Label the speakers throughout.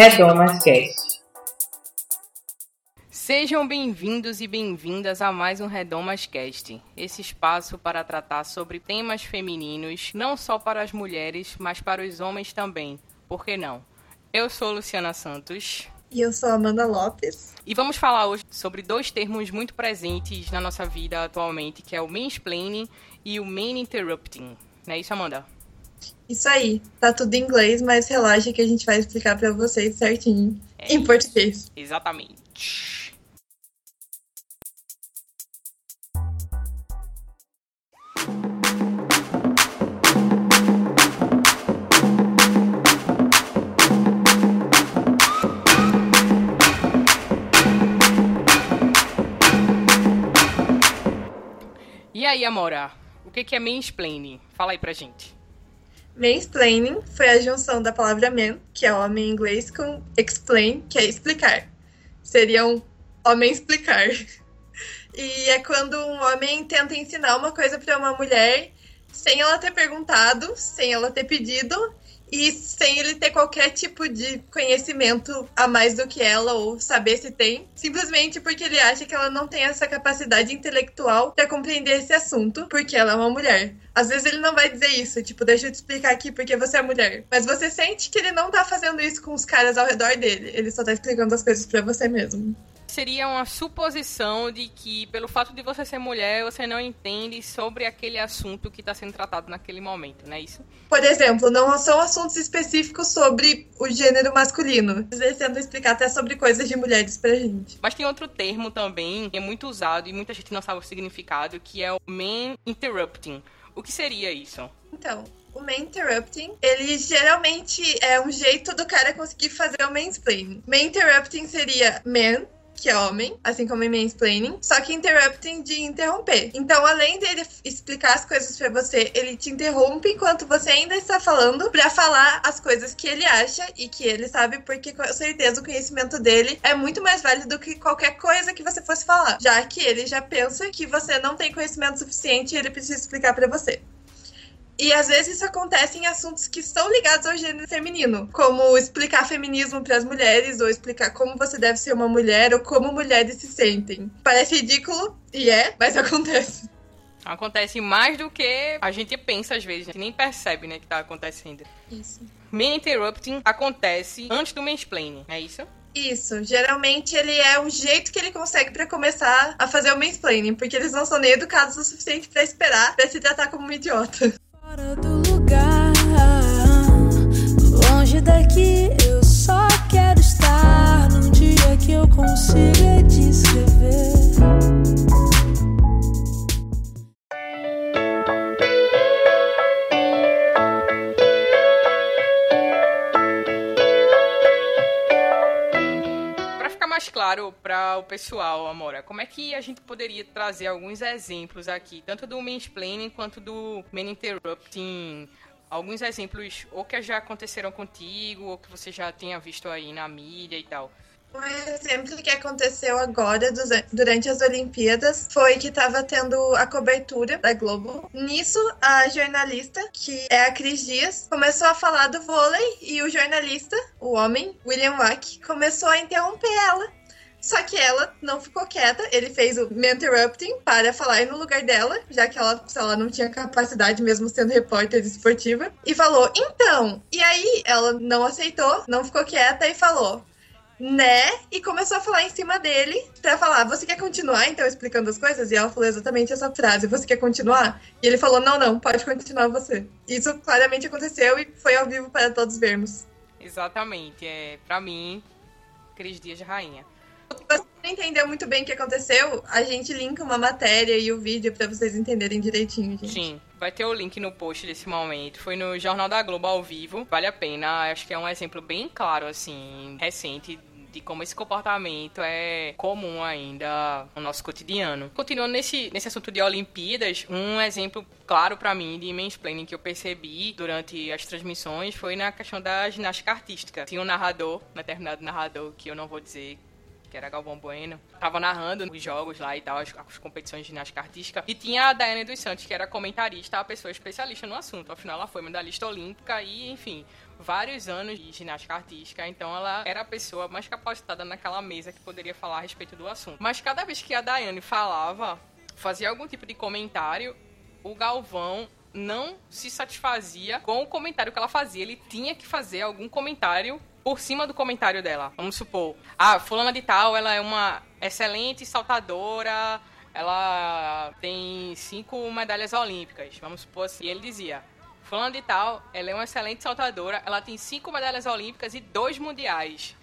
Speaker 1: Redomas Cast.
Speaker 2: Sejam bem-vindos e bem-vindas a mais um Redomas Cast, esse espaço para tratar sobre temas femininos, não só para as mulheres, mas para os homens também. Por que não? Eu sou Luciana Santos.
Speaker 3: E eu sou Amanda Lopes.
Speaker 2: E vamos falar hoje sobre dois termos muito presentes na nossa vida atualmente, que é o mansplaining e o man interrupting. Não é isso, Amanda?
Speaker 3: Isso aí. Tá tudo em inglês, mas relaxa que a gente vai explicar para vocês certinho é em português.
Speaker 2: Exatamente. E aí, Amora, o que é mansplaining? Fala aí pra gente.
Speaker 3: Mansplaining foi a junção da palavra man, que é homem em inglês, com explain, que é explicar. Seria um homem explicar. E é quando um homem tenta ensinar uma coisa para uma mulher sem ela ter perguntado, sem ela ter pedido e sem ele ter qualquer tipo de conhecimento a mais do que ela ou saber se tem, simplesmente porque ele acha que ela não tem essa capacidade intelectual para compreender esse assunto, porque ela é uma mulher. Às vezes ele não vai dizer isso, tipo, deixa eu te explicar aqui porque você é mulher. Mas você sente que ele não tá fazendo isso com os caras ao redor dele, ele só tá explicando as coisas para você mesmo
Speaker 2: seria uma suposição de que, pelo fato de você ser mulher, você não entende sobre aquele assunto que está sendo tratado naquele momento, não é isso?
Speaker 3: Por exemplo, não são assuntos específicos sobre o gênero masculino. Eles tentam explicar até sobre coisas de mulheres pra gente.
Speaker 2: Mas tem outro termo também, que é muito usado e muita gente não sabe o significado, que é o man interrupting. O que seria isso?
Speaker 3: Então, o man interrupting, ele geralmente é um jeito do cara conseguir fazer o mansplaining. Man interrupting seria man que é homem, assim como em mansplaining, só que interrupting de interromper. Então, além dele explicar as coisas para você, ele te interrompe enquanto você ainda está falando para falar as coisas que ele acha e que ele sabe, porque com certeza o conhecimento dele é muito mais válido do que qualquer coisa que você fosse falar, já que ele já pensa que você não tem conhecimento suficiente e ele precisa explicar para você. E às vezes isso acontece em assuntos que são ligados ao gênero feminino, como explicar feminismo para as mulheres, ou explicar como você deve ser uma mulher, ou como mulheres se sentem. Parece ridículo, e é, mas acontece.
Speaker 2: Acontece mais do que a gente pensa às vezes, a gente nem percebe, né, que tá acontecendo.
Speaker 3: Isso.
Speaker 2: Man interrupting acontece antes do mansplaining, é isso?
Speaker 3: Isso, geralmente ele é o jeito que ele consegue para começar a fazer o mansplaining, porque eles não são nem educados o suficiente para esperar para se tratar como um idiota. Que eu consiga descrever.
Speaker 2: mais claro para o pessoal, Amora, como é que a gente poderia trazer alguns exemplos aqui, tanto do mansplaining quanto do man interrupting, alguns exemplos ou que já aconteceram contigo ou que você já tenha visto aí na mídia e tal.
Speaker 3: Um exemplo que aconteceu agora durante as Olimpíadas foi que estava tendo a cobertura da Globo. Nisso, a jornalista, que é a Cris Dias, começou a falar do vôlei e o jornalista, o homem, William Wack, começou a interromper ela. Só que ela não ficou quieta, ele fez o me interrupting para falar no lugar dela, já que ela, ela não tinha capacidade, mesmo sendo repórter esportiva, e falou: então. E aí ela não aceitou, não ficou quieta e falou: né? E começou a falar em cima dele pra falar: Você quer continuar então explicando as coisas? E ela falou exatamente essa frase: Você quer continuar? E ele falou: Não, não, pode continuar você. Isso claramente aconteceu e foi ao vivo para todos vermos.
Speaker 2: Exatamente. É, pra mim, Cris Dias de Rainha.
Speaker 3: Se você não entendeu muito bem o que aconteceu, a gente linka uma matéria e o vídeo para vocês entenderem direitinho, gente.
Speaker 2: Sim, vai ter o link no post desse momento. Foi no Jornal da Globo ao vivo. Vale a pena. Acho que é um exemplo bem claro, assim, recente de como esse comportamento é comum ainda no nosso cotidiano. Continuando nesse, nesse assunto de Olimpíadas, um exemplo claro para mim de mansplaining que eu percebi durante as transmissões foi na questão da ginástica artística. Tinha um narrador, um determinado narrador, que eu não vou dizer que era Galvão Bueno, tava narrando os jogos lá e tal, as, as competições de ginástica artística. E tinha a Daiane dos Santos, que era comentarista, a pessoa especialista no assunto. Afinal, ela foi medalhista olímpica e, enfim, vários anos de ginástica artística, então ela era a pessoa mais capacitada naquela mesa que poderia falar a respeito do assunto. Mas cada vez que a Daiane falava, fazia algum tipo de comentário, o Galvão não se satisfazia com o comentário que ela fazia. Ele tinha que fazer algum comentário por cima do comentário dela. Vamos supor, ah, fulana de tal, ela é uma excelente saltadora, ela tem cinco medalhas olímpicas. Vamos supor assim. E ele dizia, fulana de tal, ela é uma excelente saltadora, ela tem cinco medalhas olímpicas e dois mundiais.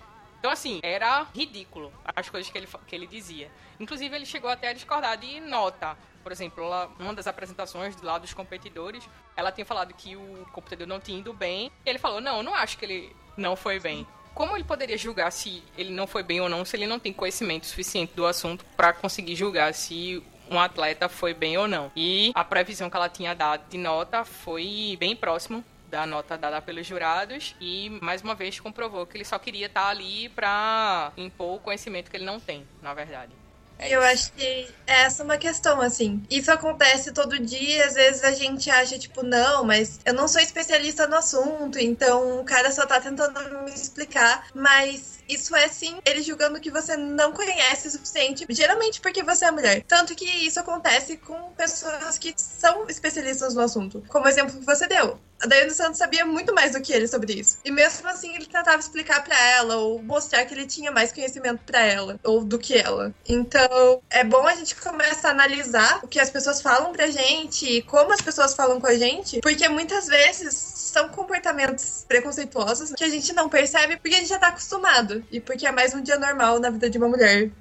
Speaker 2: Então, assim, era ridículo as coisas que ele, que ele dizia. Inclusive, ele chegou até a discordar de nota. Por exemplo, ela, uma das apresentações lado dos competidores, ela tinha falado que o competidor não tinha ido bem. E ele falou: Não, não acho que ele não foi bem. Como ele poderia julgar se ele não foi bem ou não, se ele não tem conhecimento suficiente do assunto para conseguir julgar se um atleta foi bem ou não? E a previsão que ela tinha dado de nota foi bem próximo da nota dada pelos jurados e mais uma vez comprovou que ele só queria estar ali para impor o conhecimento que ele não tem, na verdade.
Speaker 3: É eu acho que essa é uma questão, assim. Isso acontece todo dia, às vezes a gente acha, tipo, não, mas eu não sou especialista no assunto, então o cara só tá tentando me explicar. Mas isso é sim ele julgando que você não conhece o suficiente, geralmente porque você é mulher. Tanto que isso acontece com pessoas que são especialistas no assunto. Como o exemplo que você deu. A Daiane Santos sabia muito mais do que ele sobre isso. E mesmo assim, ele tentava explicar para ela ou mostrar que ele tinha mais conhecimento para ela ou do que ela. Então, é bom a gente começar a analisar o que as pessoas falam pra gente e como as pessoas falam com a gente, porque muitas vezes são comportamentos preconceituosos que a gente não percebe porque a gente já tá acostumado e porque é mais um dia normal na vida de uma mulher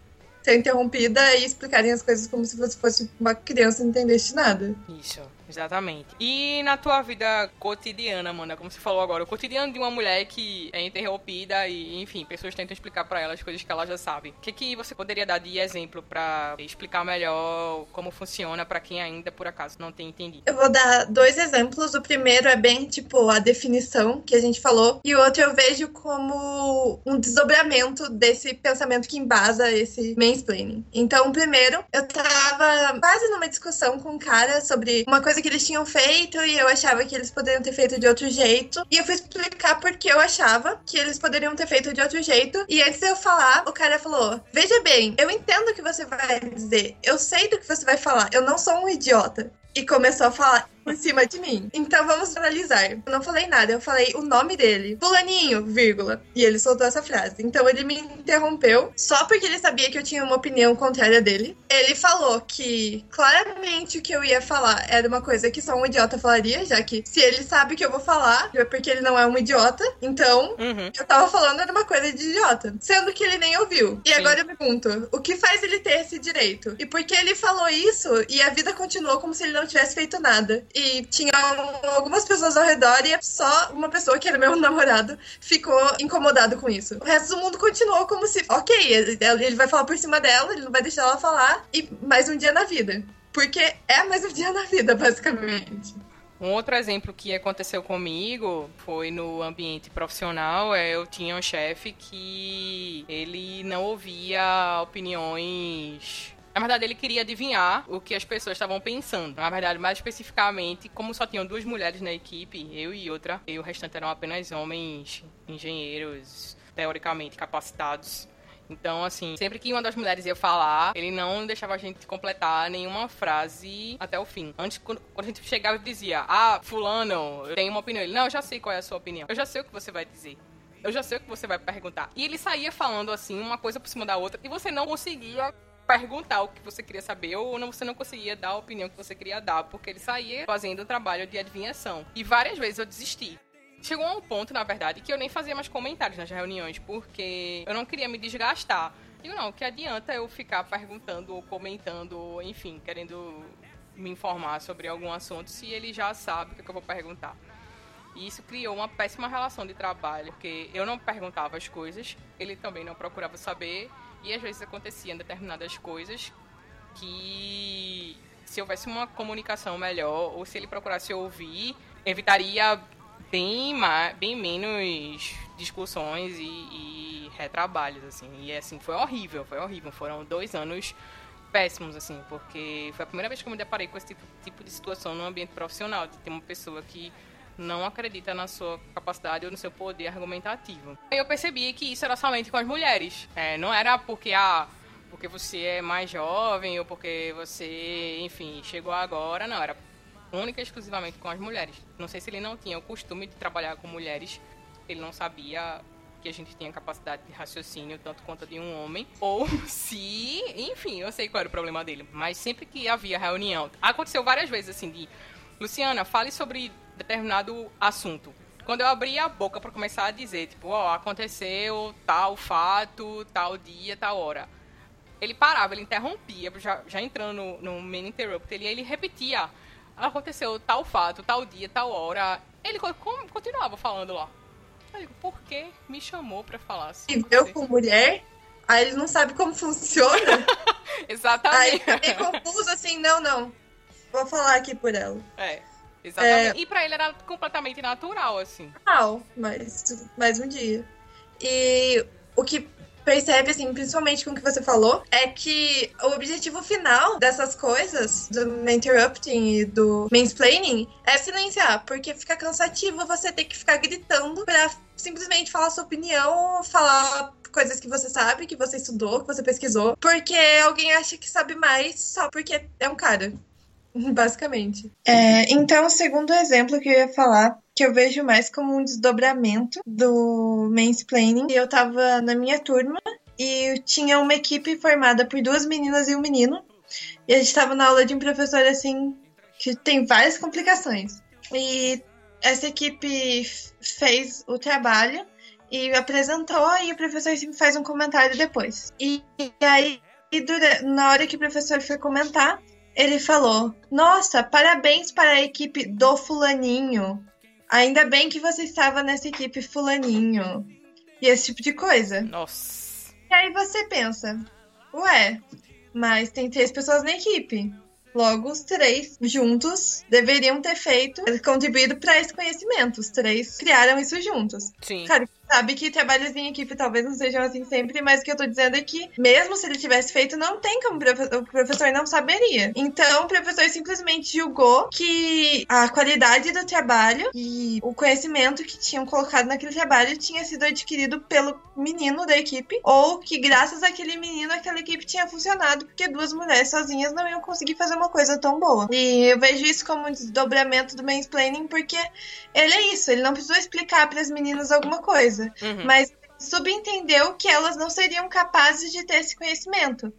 Speaker 3: ser interrompida e explicarem as coisas como se você fosse uma criança não entendesse nada.
Speaker 2: Isso. Exatamente. E na tua vida cotidiana, Amanda, como você falou agora, o cotidiano de uma mulher que é interrompida e, enfim, pessoas tentam explicar para ela as coisas que ela já sabe. O que, que você poderia dar de exemplo para explicar melhor como funciona para quem ainda, por acaso, não tem entendido?
Speaker 3: Eu vou dar dois exemplos. O primeiro é bem, tipo, a definição que a gente falou, e o outro eu vejo como um desdobramento desse pensamento que embasa esse mansplaining. Então, primeiro, eu tava quase numa discussão com um cara sobre uma coisa que eles tinham feito e eu achava que eles poderiam ter feito de outro jeito. E eu fui explicar porque eu achava que eles poderiam ter feito de outro jeito. E antes de eu falar, o cara falou: Veja bem, eu entendo o que você vai dizer, eu sei do que você vai falar, eu não sou um idiota. E começou a falar: por cima de mim. Então vamos analisar. Eu não falei nada, eu falei o nome dele. Fulaninho, vírgula. E ele soltou essa frase. Então ele me interrompeu só porque ele sabia que eu tinha uma opinião contrária dele. Ele falou que claramente o que eu ia falar era uma coisa que só um idiota falaria, já que se ele sabe que eu vou falar, é porque ele não é um idiota. Então, uhum. eu tava falando era uma coisa de idiota. Sendo que ele nem ouviu. E Sim. agora eu pergunto: o que faz ele ter esse direito? E por que ele falou isso e a vida continuou como se ele não tivesse feito nada? E tinha algumas pessoas ao redor e só uma pessoa, que era meu namorado, ficou incomodado com isso. O resto do mundo continuou como se, ok, ele vai falar por cima dela, ele não vai deixar ela falar, e mais um dia na vida. Porque é mais um dia na vida, basicamente.
Speaker 2: Um outro exemplo que aconteceu comigo foi no ambiente profissional. É, eu tinha um chefe que ele não ouvia opiniões na verdade, ele queria adivinhar o que as pessoas estavam pensando. Na verdade, mais especificamente, como só tinham duas mulheres na equipe, eu e outra, e o restante eram apenas homens engenheiros teoricamente capacitados. Então, assim, sempre que uma das mulheres ia falar, ele não deixava a gente completar nenhuma frase até o fim. Antes, quando, a gente chegava e dizia, ah, fulano, tem uma opinião. Ele, não, eu já sei qual é a sua opinião. Eu já sei o que você vai dizer. Eu já sei o que você vai perguntar. E ele saía falando, assim, uma coisa por cima da outra, e você não conseguia perguntar o que você queria saber ou não, você não conseguia dar a opinião que você queria dar, porque ele saía fazendo o trabalho de adivinhação. E várias vezes eu desisti. Chegou a um ponto, na verdade, que eu nem fazia mais comentários nas reuniões, porque eu não queria me desgastar. Digo, não, que adianta eu ficar perguntando ou comentando, ou, enfim, querendo me informar sobre algum assunto se ele já sabe o é que eu vou perguntar. E isso criou uma péssima relação de trabalho, porque eu não perguntava as coisas, ele também não procurava saber, e às vezes aconteciam determinadas coisas que se houvesse uma comunicação melhor ou se ele procurasse ouvir, evitaria bem, bem menos discussões e, e retrabalhos, assim. E assim, foi horrível, foi horrível. Foram dois anos péssimos, assim, porque foi a primeira vez que eu me deparei com esse tipo, tipo de situação no ambiente profissional, de ter uma pessoa que não acredita na sua capacidade ou no seu poder argumentativo. Eu percebi que isso era somente com as mulheres. É, não era porque, ah, porque você é mais jovem ou porque você, enfim, chegou agora. Não, era única e exclusivamente com as mulheres. Não sei se ele não tinha o costume de trabalhar com mulheres, ele não sabia que a gente tinha capacidade de raciocínio tanto quanto de um homem, ou se, enfim, eu sei qual era o problema dele, mas sempre que havia reunião, aconteceu várias vezes assim de Luciana, fale sobre determinado assunto. Quando eu abri a boca para começar a dizer, tipo, ó, oh, aconteceu tal fato, tal dia, tal hora. Ele parava, ele interrompia, já, já entrando no, no main interrupt, ele, ele repetia, aconteceu tal fato, tal dia, tal hora. Ele continuava falando lá. Eu digo, por que me chamou para falar assim?
Speaker 3: E eu com mulher, aí ele não sabe como funciona.
Speaker 2: Exatamente.
Speaker 3: Aí fiquei confuso assim, não, não. Vou falar aqui por ela.
Speaker 2: É. Exatamente. É... E pra ele era completamente natural, assim.
Speaker 3: Natural, mas mais um dia. E o que percebe, assim, principalmente com o que você falou, é que o objetivo final dessas coisas, do interrupting e do mansplaining, é silenciar, porque fica cansativo você ter que ficar gritando pra simplesmente falar sua opinião, falar coisas que você sabe, que você estudou, que você pesquisou, porque alguém acha que sabe mais só porque é um cara. Basicamente. É, então, o segundo exemplo que eu ia falar, que eu vejo mais como um desdobramento do mansplaining, eu tava na minha turma e tinha uma equipe formada por duas meninas e um menino. E a gente tava na aula de um professor assim que tem várias complicações. E essa equipe fez o trabalho e apresentou e o professor sempre faz um comentário depois. E, e aí, na hora que o professor foi comentar, ele falou: Nossa, parabéns para a equipe do Fulaninho. Ainda bem que você estava nessa equipe Fulaninho. E esse tipo de coisa.
Speaker 2: Nossa.
Speaker 3: E aí você pensa: Ué, mas tem três pessoas na equipe. Logo, os três juntos deveriam ter feito, contribuído para esse conhecimento. Os três criaram isso juntos.
Speaker 2: Sim.
Speaker 3: Claro, sabe que trabalhos em equipe talvez não sejam assim sempre, mas o que eu tô dizendo é que, mesmo se ele tivesse feito, não tem como o professor não saberia. Então, o professor simplesmente julgou que a qualidade do trabalho e o conhecimento que tinham colocado naquele trabalho tinha sido adquirido pelo menino da equipe, ou que graças àquele menino aquela equipe tinha funcionado, porque duas mulheres sozinhas não iam conseguir fazer uma coisa tão boa. E eu vejo isso como um desdobramento do mansplaining, porque ele é isso, ele não precisou explicar para as meninas alguma coisa coisa, uhum. mas subentendeu que elas não seriam capazes de ter esse conhecimento.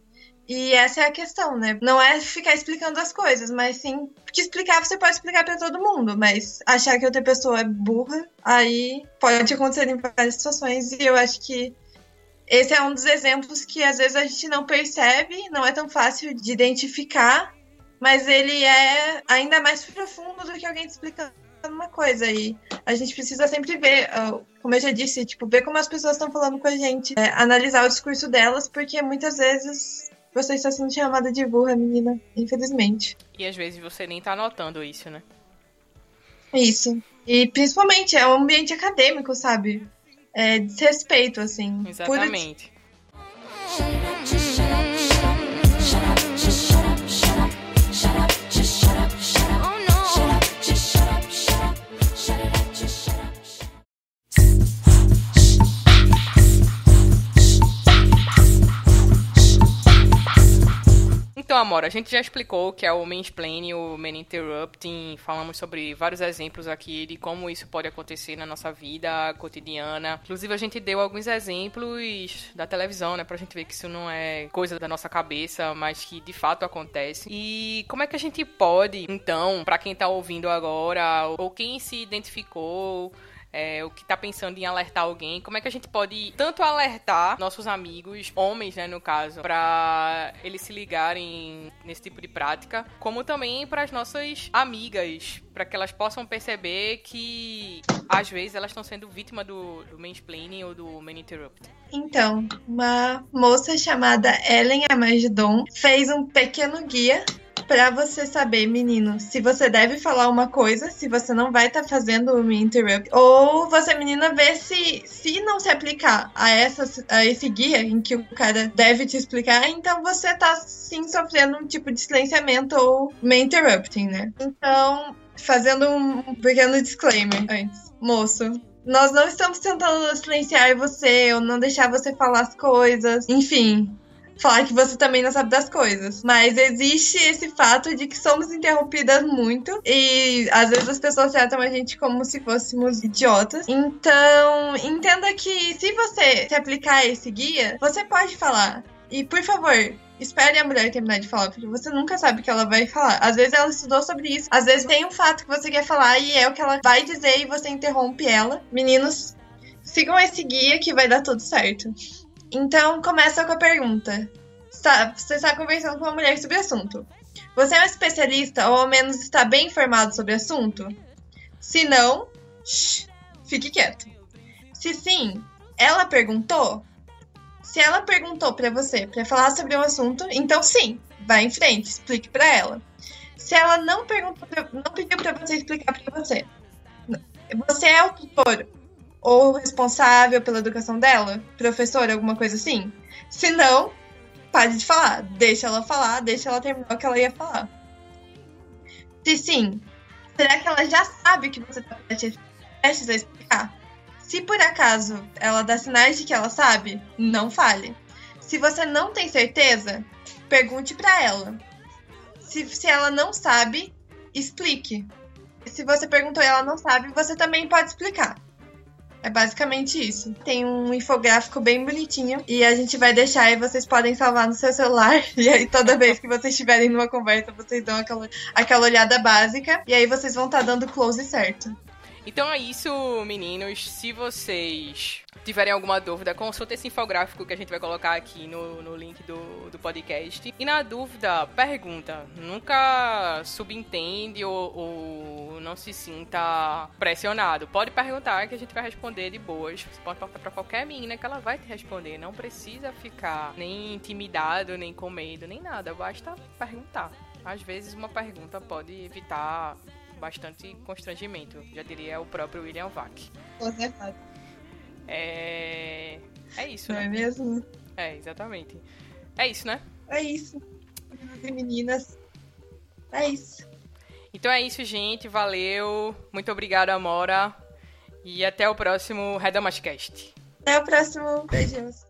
Speaker 3: E essa é a questão, né? Não é ficar explicando as coisas, mas sim. Porque explicar você pode explicar para todo mundo, mas achar que outra pessoa é burra, aí pode acontecer em várias situações. E eu acho que esse é um dos exemplos que às vezes a gente não percebe, não é tão fácil de identificar, mas ele é ainda mais profundo do que alguém te explicando uma coisa e a gente precisa sempre ver, ah, como eu já disse, tipo, ver como as pessoas estão falando com a gente, é, analisar o discurso delas, porque muitas vezes você está sendo chamada de burra, menina, infelizmente.
Speaker 2: E às vezes você nem tá notando isso, né?
Speaker 3: Isso. E principalmente é um ambiente acadêmico, sabe? É desrespeito, assim.
Speaker 2: Exatamente. Então, Amora, a gente já explicou o que é o mansplaining o man interrupting, falamos sobre vários exemplos aqui de como isso pode acontecer na nossa vida cotidiana. Inclusive, a gente deu alguns exemplos da televisão, né, pra gente ver que isso não é coisa da nossa cabeça, mas que de fato acontece. E como é que a gente pode, então, para quem tá ouvindo agora, ou quem se identificou é, o que tá pensando em alertar alguém, como é que a gente pode tanto alertar nossos amigos, homens, né, no caso, para eles se ligarem nesse tipo de prática, como também para as nossas amigas, para que elas possam perceber que às vezes elas estão sendo vítima do, do mansplaining ou do man interrupt.
Speaker 3: Então, uma moça chamada Ellen Amagidon fez um pequeno guia para você saber, menino, se você deve falar uma coisa, se você não vai estar tá fazendo uma interrupt, ou você, menina, vê se se não se aplicar a essa a esse guia em que o cara deve te explicar, então você tá sim sofrendo um tipo de silenciamento ou me interrupting, né? Então, fazendo um pequeno disclaimer antes. Moço, nós não estamos tentando silenciar você ou não deixar você falar as coisas. Enfim, falar que você também não sabe das coisas. Mas existe esse fato de que somos interrompidas muito e às vezes as pessoas tratam a gente como se fôssemos idiotas. Então, entenda que se você se aplicar esse guia, você pode falar. E por favor, espere a mulher terminar de falar, porque você nunca sabe o que ela vai falar. Às vezes ela estudou sobre isso, às vezes tem um fato que você quer falar e é o que ela vai dizer e você interrompe ela. Meninos, sigam esse guia que vai dar tudo certo. Então, começa com a pergunta. Você está conversando com uma mulher sobre o assunto. Você é um especialista ou ao menos está bem informado sobre o assunto? Se não, shh, fique quieto. Se sim, ela perguntou? Se ela perguntou para você para falar sobre um assunto, então sim, vá em frente, explique para ela. Se ela não perguntou, pra, não pediu para você explicar para você, você é o tutor ou responsável pela educação dela, professor, alguma coisa assim? Se não, pare de falar, deixa ela falar, deixa ela terminar o que ela ia falar. Se sim, será que ela já sabe que você está prestes a explicar? Se por acaso ela dá sinais de que ela sabe, não fale. Se você não tem certeza, pergunte para ela. Se, se ela não sabe, explique. Se você perguntou e ela não sabe, você também pode explicar. É basicamente isso. Tem um infográfico bem bonitinho e a gente vai deixar e vocês podem salvar no seu celular. E aí, toda vez que vocês estiverem numa conversa, vocês dão aquela, aquela olhada básica e aí vocês vão estar tá dando close certo.
Speaker 2: Então é isso, meninos. Se vocês tiverem alguma dúvida, consulte esse infográfico que a gente vai colocar aqui no, no link do, do podcast. E na dúvida, pergunta. Nunca subentende ou, ou não se sinta pressionado. Pode perguntar que a gente vai responder de boas. Você pode perguntar pra qualquer menina que ela vai te responder. Não precisa ficar nem intimidado, nem com medo, nem nada. Basta perguntar. Às vezes uma pergunta pode evitar bastante constrangimento, já diria o próprio William Vac. É. É isso,
Speaker 3: Não
Speaker 2: né?
Speaker 3: é mesmo?
Speaker 2: É, exatamente. É isso, né?
Speaker 3: É isso. Meninas e meninas. É isso.
Speaker 2: Então é isso, gente. Valeu. Muito obrigado, Amora. E até o próximo Redamascast.
Speaker 3: Até o próximo. Beijos.